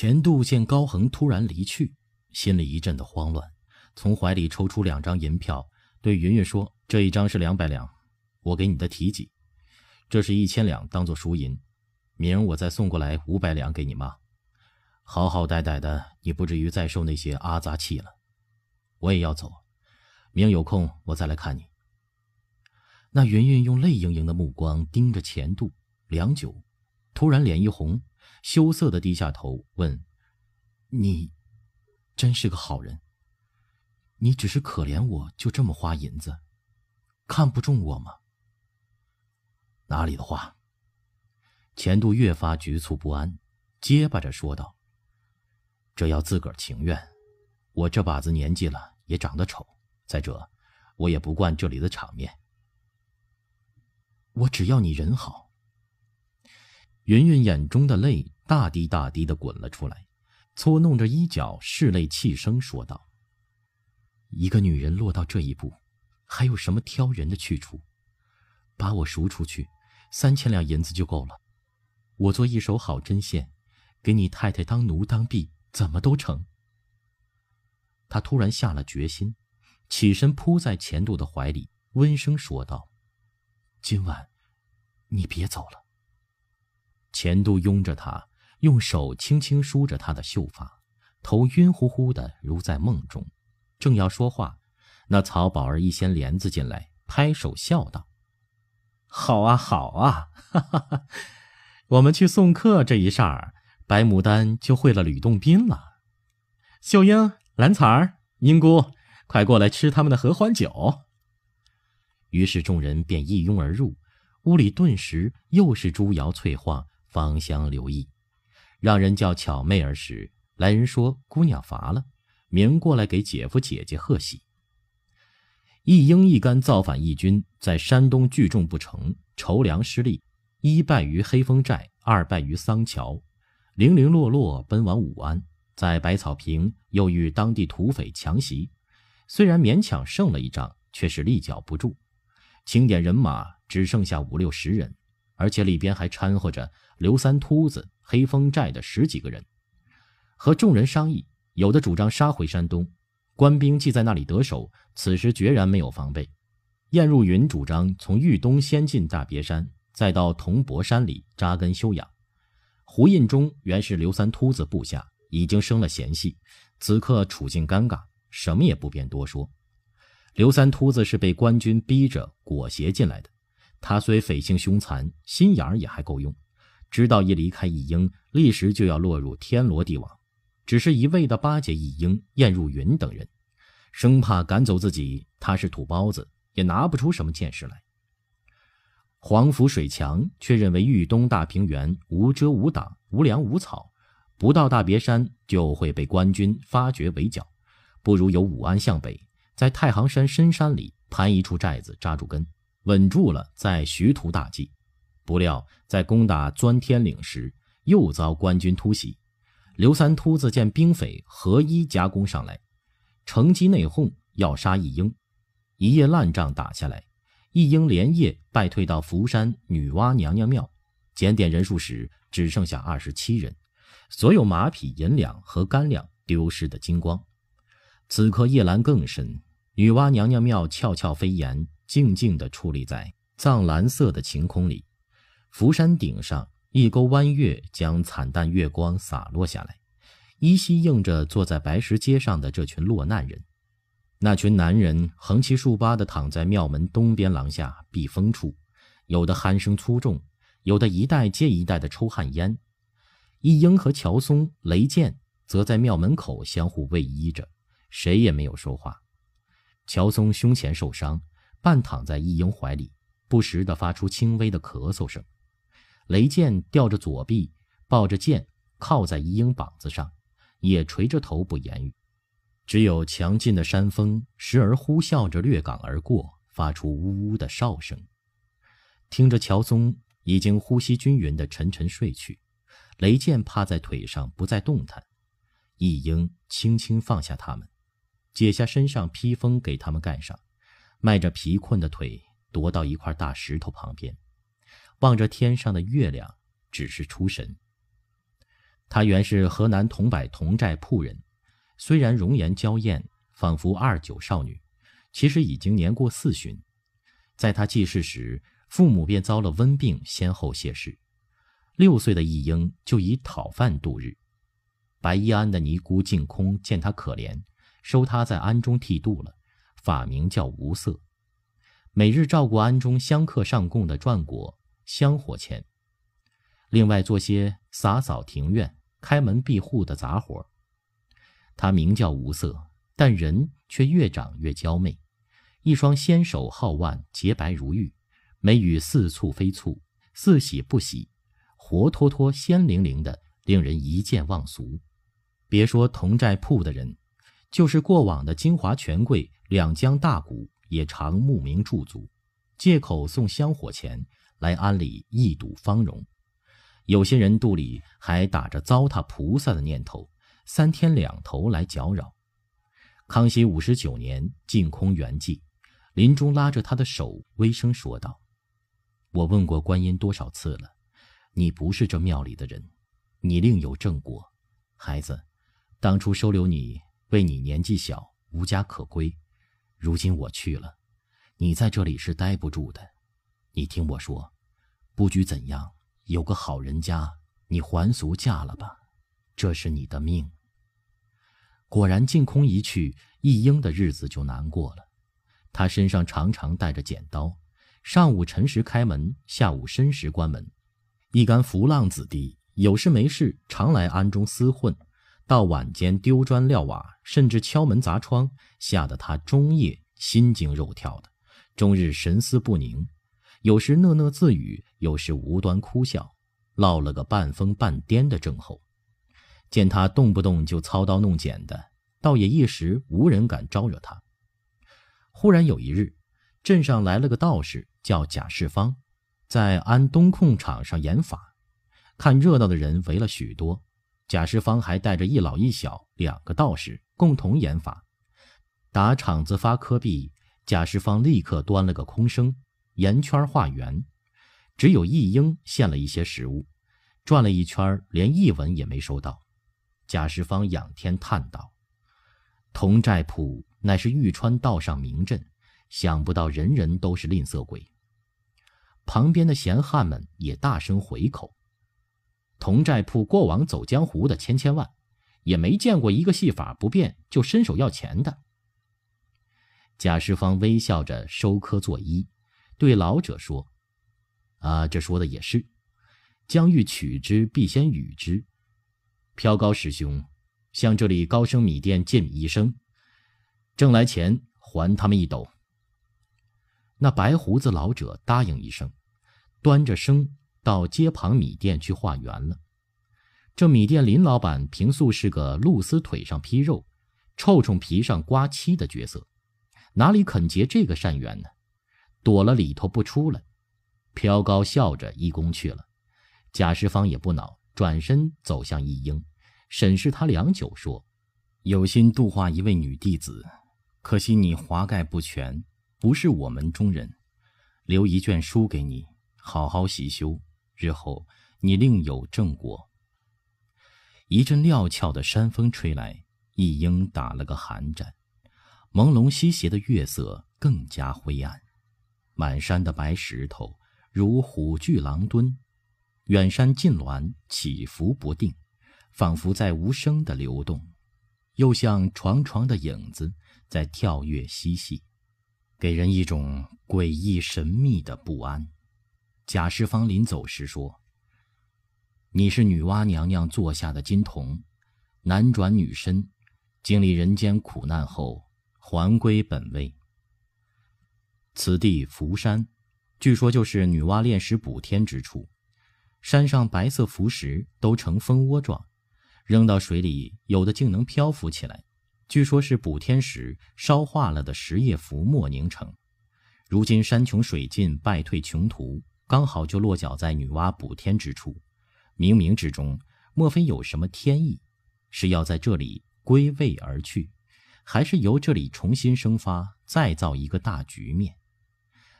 钱度见高恒突然离去，心里一阵的慌乱，从怀里抽出两张银票，对云云说：“这一张是两百两，我给你的提己；这是一千两，当做赎银。明儿我再送过来五百两给你妈，好好歹歹的，你不至于再受那些阿杂气了。我也要走，明有空我再来看你。”那云云用泪盈盈的目光盯着钱度，良久，突然脸一红。羞涩的低下头问：“你真是个好人？你只是可怜我，就这么花银子，看不中我吗？”哪里的话？钱度越发局促不安，结巴着说道：“这要自个儿情愿。我这把子年纪了，也长得丑。再者，我也不惯这里的场面。我只要你人好。”云云眼中的泪大滴大滴的滚了出来，搓弄着衣角，拭泪泣声说道：“一个女人落到这一步，还有什么挑人的去处？把我赎出去，三千两银子就够了。我做一手好针线，给你太太当奴当婢，怎么都成。”他突然下了决心，起身扑在钱度的怀里，温声说道：“今晚，你别走了。”钱度拥着她，用手轻轻梳着她的秀发，头晕乎乎的，如在梦中。正要说话，那曹宝儿一掀帘子进来，拍手笑道：“好啊，好啊，哈哈哈！我们去送客这一霎儿，白牡丹就会了吕洞宾了。秀英、兰彩儿、英姑，快过来吃他们的合欢酒。”于是众人便一拥而入，屋里顿时又是朱瑶翠晃。芳香留意，让人叫巧妹儿时，来人说姑娘乏了，明过来给姐夫姐姐贺喜。一英一干造反义军在山东聚众不成，筹粮失利，一败于黑风寨，二败于桑桥，零零落落奔往武安，在百草坪又遇当地土匪强袭，虽然勉强胜了一仗，却是立脚不住，清点人马只剩下五六十人。而且里边还掺和着刘三秃子、黑风寨的十几个人，和众人商议，有的主张杀回山东，官兵既在那里得手，此时决然没有防备。燕入云主张从豫东先进大别山，再到铜柏山里扎根休养。胡印忠原是刘三秃子部下，已经生了嫌隙，此刻处境尴尬，什么也不便多说。刘三秃子是被官军逼着裹挟进来的。他虽匪性凶残，心眼儿也还够用，知道一离开义英，立时就要落入天罗地网，只是一味的巴结义英、燕入云等人，生怕赶走自己，他是土包子，也拿不出什么见识来。黄甫水强却认为豫东大平原无遮无挡、无粮无草，不到大别山就会被官军发觉围剿，不如由武安向北，在太行山深山里盘一处寨子扎住根。稳住了，在徐图大计。不料在攻打钻天岭时，又遭官军突袭。刘三秃子见兵匪合一夹攻上来，乘机内讧，要杀一英。一夜烂仗打下来，一英连夜败退到福山女娲娘娘庙。检点人数时，只剩下二十七人，所有马匹、银两和干粮丢失的精光。此刻夜阑更深，女娲娘娘庙翘翘飞檐。静静地矗立在藏蓝色的晴空里，福山顶上一钩弯月将惨淡月光洒落下来，依稀映着坐在白石阶上的这群落难人。那群男人横七竖八地躺在庙门东边廊下避风处，有的鼾声粗重，有的一代接一代的抽旱烟。一英和乔松、雷健则在庙门口相互偎依着，谁也没有说话。乔松胸前受伤。半躺在一英怀里，不时地发出轻微的咳嗽声。雷剑吊着左臂，抱着剑靠在一英膀子上，也垂着头不言语。只有强劲的山风时而呼啸着掠港而过，发出呜呜的哨声。听着乔松已经呼吸均匀的沉沉睡去，雷剑趴在腿上不再动弹。一英轻轻放下他们，解下身上披风给他们盖上。迈着疲困的腿，踱到一块大石头旁边，望着天上的月亮，只是出神。他原是河南桐柏桐寨铺人，虽然容颜娇艳，仿佛二九少女，其实已经年过四旬。在他记事时，父母便遭了瘟病，先后谢世。六岁的义英就以讨饭度日。白衣庵的尼姑净空见他可怜，收他在庵中剃度了，法名叫无色，每日照顾庵中香客上供的转果、香火钱，另外做些洒扫庭院、开门闭户的杂活。他名叫无色，但人却越长越娇媚，一双纤手皓腕洁白如玉，眉宇似蹙非蹙，似喜不喜，活脱脱鲜灵灵的，令人一见忘俗。别说同寨铺的人，就是过往的金华权贵、两江大贾，也常慕名驻足，借口送香火钱来安里一睹芳容。有些人肚里还打着糟蹋菩萨的念头，三天两头来搅扰。康熙五十九年，净空圆寂，临终拉着他的手，微声说道：“我问过观音多少次了，你不是这庙里的人，你另有正果，孩子。”当初收留你，为你年纪小，无家可归。如今我去了，你在这里是待不住的。你听我说，不拘怎样，有个好人家，你还俗嫁了吧，这是你的命。果然，净空一去，一英的日子就难过了。他身上常常带着剪刀，上午辰时开门，下午申时关门。一干浮浪子弟，有事没事常来庵中厮混。到晚间丢砖撂瓦，甚至敲门砸窗，吓得他终夜心惊肉跳的，终日神思不宁，有时讷讷自语，有时无端哭笑，落了个半疯半癫的症候。见他动不动就操刀弄剪的，倒也一时无人敢招惹他。忽然有一日，镇上来了个道士，叫贾世芳，在安东控场上演法，看热闹的人围了许多。贾世芳还带着一老一小两个道士共同演法，打场子发科毕，贾世芳立刻端了个空声，圆圈画圆，只有一英献了一些食物，转了一圈，连一文也没收到。贾世芳仰天叹道：“同寨铺乃是玉川道上名镇，想不到人人都是吝啬鬼。”旁边的闲汉们也大声回口。同寨铺过往走江湖的千千万，也没见过一个戏法不变就伸手要钱的。贾世芳微笑着收科作揖，对老者说：“啊，这说的也是，将欲取之，必先予之。飘高师兄，向这里高升米店借米一升，挣来钱还他们一斗。”那白胡子老者答应一声，端着升。到街旁米店去化缘了。这米店林老板平素是个露丝腿上披肉，臭虫皮上刮漆的角色，哪里肯结这个善缘呢？躲了里头不出来。飘高笑着一躬去了。贾世芳也不恼，转身走向一英，审视他良久，说：“有心度化一位女弟子，可惜你华盖不全，不是我门中人。留一卷书给你，好好习修。”日后你另有正果。一阵料峭的山风吹来，一英打了个寒战。朦胧西斜的月色更加灰暗，满山的白石头如虎踞狼蹲，远山近峦起伏不定，仿佛在无声的流动，又像床床的影子在跳跃嬉戏，给人一种诡异神秘的不安。贾世芳临走时说：“你是女娲娘娘座下的金童，男转女身，经历人间苦难后还归本位。此地福山，据说就是女娲炼石补天之处。山上白色浮石都呈蜂窝状，扔到水里，有的竟能漂浮起来。据说是补天石烧化了的石液浮沫凝成。如今山穷水尽，败退穷途。”刚好就落脚在女娲补天之处，冥冥之中，莫非有什么天意？是要在这里归位而去，还是由这里重新生发，再造一个大局面？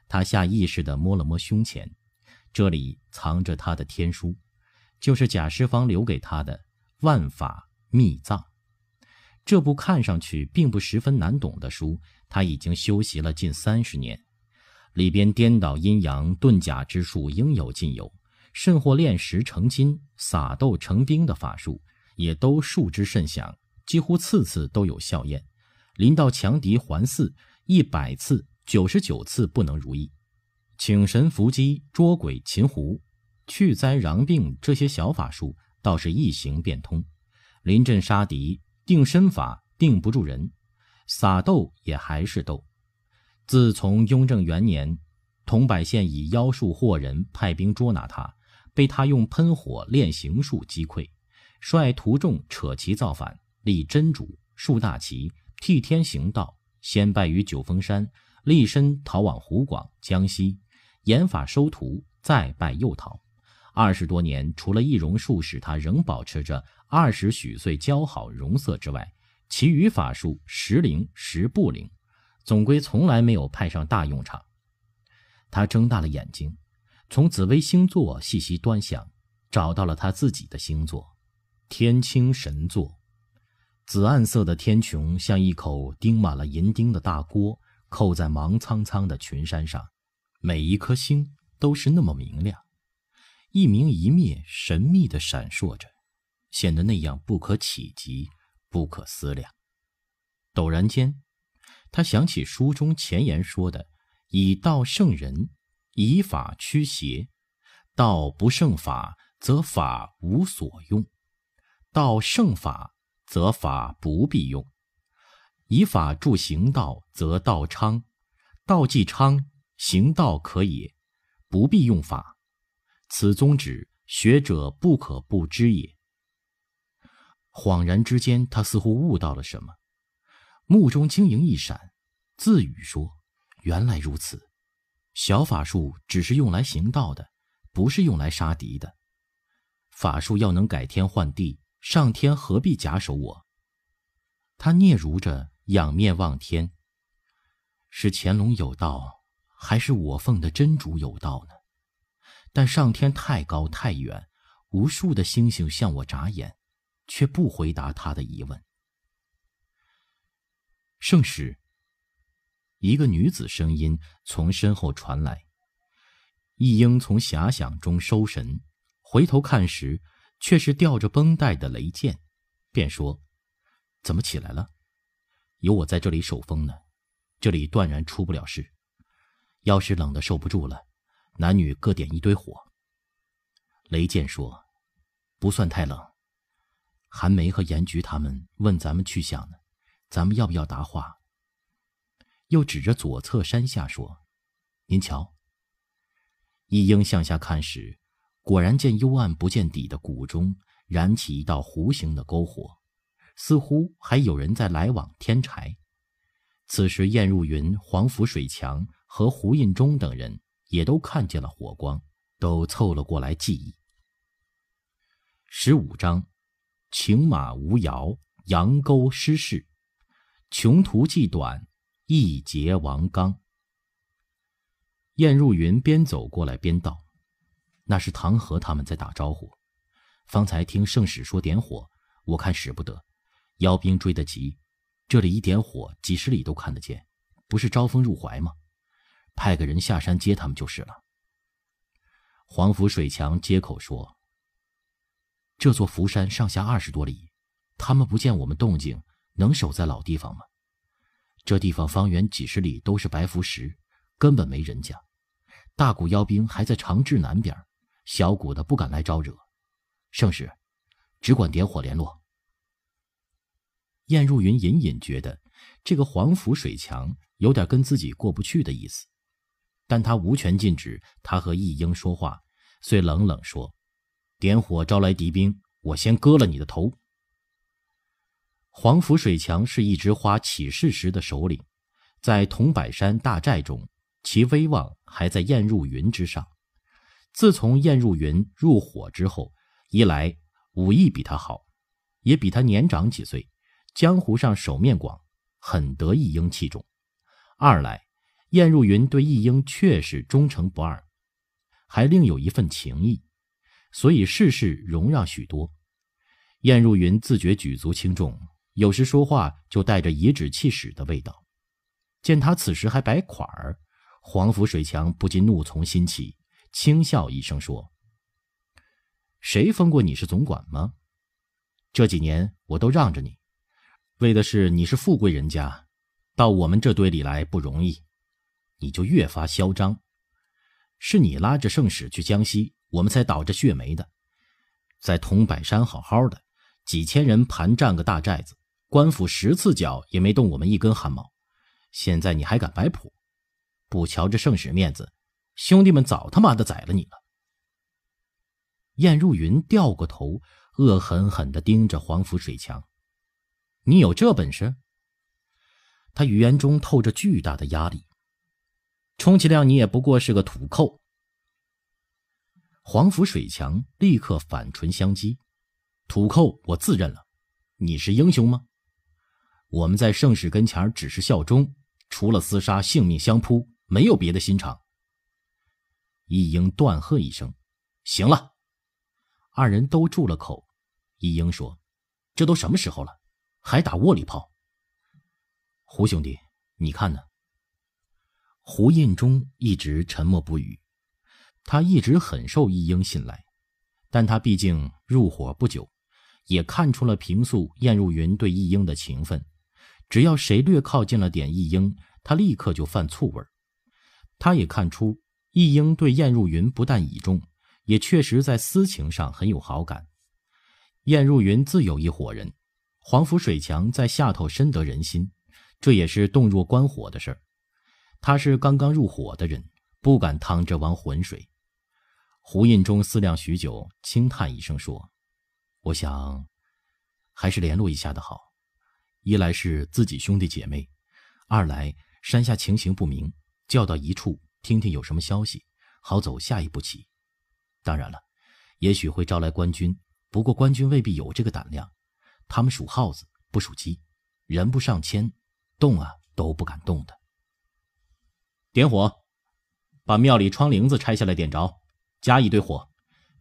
他下意识地摸了摸胸前，这里藏着他的天书，就是贾师方留给他的，万法秘藏》这部看上去并不十分难懂的书，他已经修习了近三十年，里边颠倒阴阳、遁甲之术应有尽有，甚或炼石成金、撒豆成兵的法术，也都数之甚详，几乎次次都有效验。临到强敌环伺，一百次九十九次不能如意。请神伏击、捉鬼擒狐、去灾禳病这些小法术倒是一行变通，临阵杀敌、定身法定不住人，撒豆也还是豆。自从雍正元年，桐柏县以妖术惑人，派兵捉拿他，被他用喷火炼形术击溃，率徒众扯旗造反，立真主，树大旗，替天行道，先败于九峰山，立身逃往湖广、江西。严法收徒，再拜又逃。二十多年，除了易容术使他仍保持着二十许岁姣好容色之外，其余法术时灵时不灵，总归从来没有派上大用场。他睁大了眼睛，从紫微星座细细端详，找到了他自己的星座——天青神座。紫暗色的天穹像一口钉满了银钉的大锅，扣在芒苍苍的群山上。每一颗星都是那么明亮，一明一灭，神秘的闪烁着，显得那样不可企及、不可思量。陡然间，他想起书中前言说的：“以道胜人，以法驱邪。道不胜法，则法无所用；道胜法，则法不必用。以法助行道，则道昌；道既昌。”行道可也，不必用法。此宗旨，学者不可不知也。恍然之间，他似乎悟到了什么，目中晶莹一闪，自语说：“原来如此，小法术只是用来行道的，不是用来杀敌的。法术要能改天换地，上天何必假手我？”他嗫嚅着，仰面望天，是乾隆有道。还是我奉的真主有道呢，但上天太高太远，无数的星星向我眨眼，却不回答他的疑问。圣使，一个女子声音从身后传来。一英从遐想中收神，回头看时，却是吊着绷带的雷剑，便说：“怎么起来了？有我在这里守风呢，这里断然出不了事。”要是冷的受不住了，男女各点一堆火。雷剑说：“不算太冷。”韩梅和严菊他们问咱们去向呢，咱们要不要答话？又指着左侧山下说：“您瞧。”一英向下看时，果然见幽暗不见底的谷中燃起一道弧形的篝火，似乎还有人在来往添柴。此时，燕入云、黄甫水强。和胡印忠等人也都看见了火光，都凑了过来记忆。十五章，情马无摇，羊钩失势，穷途既短，一劫王刚。燕入云边走过来边道：“那是唐河他们在打招呼。方才听圣使说点火，我看使不得，妖兵追得急，这里一点火，几十里都看得见，不是招风入怀吗？”派个人下山接他们就是了。黄甫水强接口说：“这座福山上下二十多里，他们不见我们动静，能守在老地方吗？这地方方圆几十里都是白浮石，根本没人家。大股妖兵还在长治南边，小股的不敢来招惹。圣使，只管点火联络。”燕入云隐隐觉得，这个黄甫水强有点跟自己过不去的意思。但他无权禁止他和义英说话，遂冷冷说：“点火招来敌兵，我先割了你的头。”黄甫水强是一枝花起事时的首领，在桐柏山大寨中，其威望还在燕入云之上。自从燕入云入伙之后，一来武艺比他好，也比他年长几岁，江湖上手面广，很得义英器重；二来。燕入云对义英确实忠诚不二，还另有一份情谊，所以事事容让许多。燕入云自觉举足轻重，有时说话就带着颐指气使的味道。见他此时还摆款儿，黄甫水强不禁怒从心起，轻笑一声说：“谁封过你是总管吗？这几年我都让着你，为的是你是富贵人家，到我们这堆里来不容易，你就越发嚣张。是你拉着圣使去江西，我们才倒着血霉的。在桐柏山好好的，几千人盘占个大寨子，官府十次脚也没动我们一根汗毛。”现在你还敢摆谱，不瞧着圣使面子，兄弟们早他妈的宰了你了。燕入云掉过头，恶狠狠地盯着黄甫水强：“你有这本事？”他语言中透着巨大的压力，充其量你也不过是个土寇。黄甫水强立刻反唇相讥：“土寇我自认了，你是英雄吗？我们在圣使跟前只是效忠。”除了厮杀，性命相扑，没有别的心肠。一英断喝一声：“行了！”二人都住了口。一英说：“这都什么时候了，还打窝里炮？”胡兄弟，你看呢？胡印中一直沉默不语。他一直很受一英信赖，但他毕竟入伙不久，也看出了平素燕入云对一英的情分。只要谁略靠近了点易英，他立刻就犯醋味儿。他也看出易英对燕入云不但倚重，也确实在私情上很有好感。燕入云自有一伙人，黄甫水强在下头深得人心，这也是洞若观火的事儿。他是刚刚入伙的人，不敢趟这汪浑水。胡印中思量许久，轻叹一声说：“我想，还是联络一下的好。”一来是自己兄弟姐妹，二来山下情形不明，叫到一处听听有什么消息，好走下一步棋。当然了，也许会招来官军，不过官军未必有这个胆量，他们属耗子不属鸡，人不上千，动啊都不敢动的。点火，把庙里窗棂子拆下来点着，加一堆火，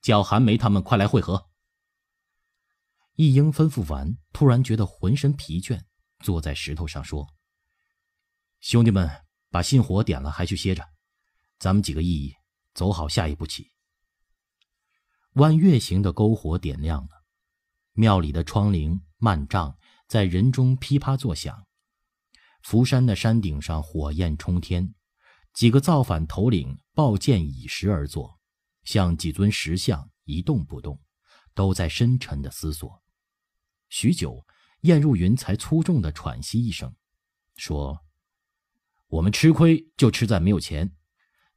叫韩梅他们快来会合。一英吩咐完，突然觉得浑身疲倦，坐在石头上说：“兄弟们，把信火点了，还去歇着。咱们几个一走好下一步棋。”弯月形的篝火点亮了，庙里的窗棂幔帐在人中噼啪作响。福山的山顶上火焰冲天，几个造反头领抱剑倚石而坐，像几尊石像一动不动，都在深沉的思索。许久，燕入云才粗重的喘息一声，说：“我们吃亏就吃在没有钱，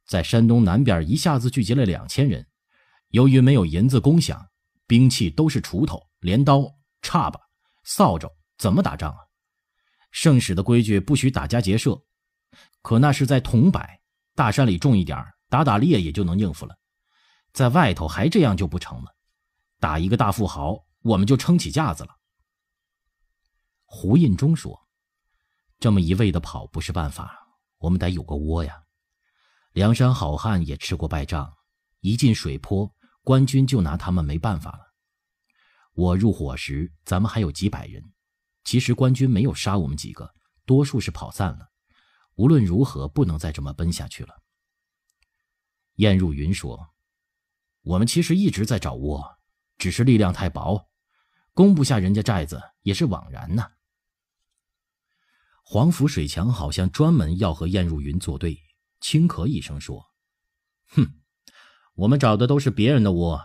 在山东南边一下子聚集了两千人，由于没有银子供饷，兵器都是锄头、镰刀、叉把、扫帚，怎么打仗啊？圣使的规矩不许打家劫舍，可那是在桐柏大山里种一点打打猎也就能应付了，在外头还这样就不成了，打一个大富豪，我们就撑起架子了。”胡印中说：“这么一味的跑不是办法，我们得有个窝呀。梁山好汉也吃过败仗，一进水泊，官军就拿他们没办法了。我入伙时，咱们还有几百人，其实官军没有杀我们几个，多数是跑散了。无论如何，不能再这么奔下去了。”燕入云说：“我们其实一直在找窝，只是力量太薄，攻不下人家寨子，也是枉然呐。”黄甫水强好像专门要和燕入云作对，轻咳一声说：“哼，我们找的都是别人的窝，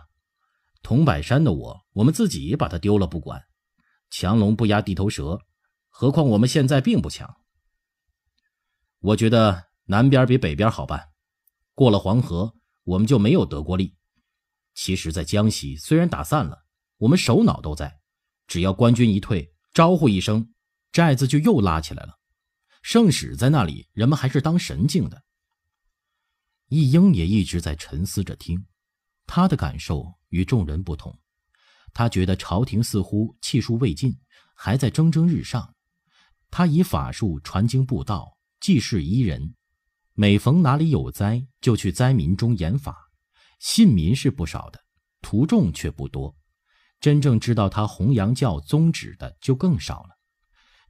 桐柏山的窝，我们自己把它丢了不管。强龙不压地头蛇，何况我们现在并不强。我觉得南边比北边好办。过了黄河，我们就没有得过利。其实，在江西虽然打散了，我们首脑都在，只要官军一退，招呼一声。”寨子就又拉起来了，圣使在那里，人们还是当神敬的。易英也一直在沉思着听，他的感受与众人不同，他觉得朝廷似乎气数未尽，还在蒸蒸日上。他以法术传经布道，济世医人，每逢哪里有灾，就去灾民中演法，信民是不少的，徒众却不多。真正知道他弘扬教宗旨的就更少了。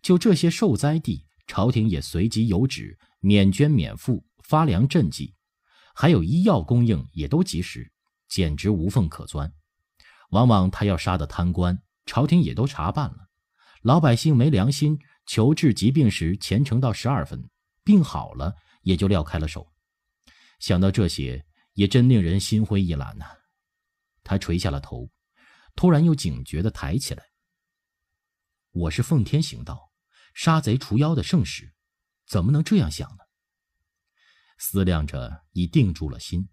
就这些受灾地，朝廷也随即有旨免捐免赋、发粮赈济，还有医药供应也都及时，简直无缝可钻。往往他要杀的贪官，朝廷也都查办了；老百姓没良心，求治疾病时虔诚到十二分，病好了也就撂开了手。想到这些，也真令人心灰意懒呐。他垂下了头，突然又警觉地抬起来。我是奉天行道、杀贼除妖的圣使，怎么能这样想呢？思量着，已定住了心。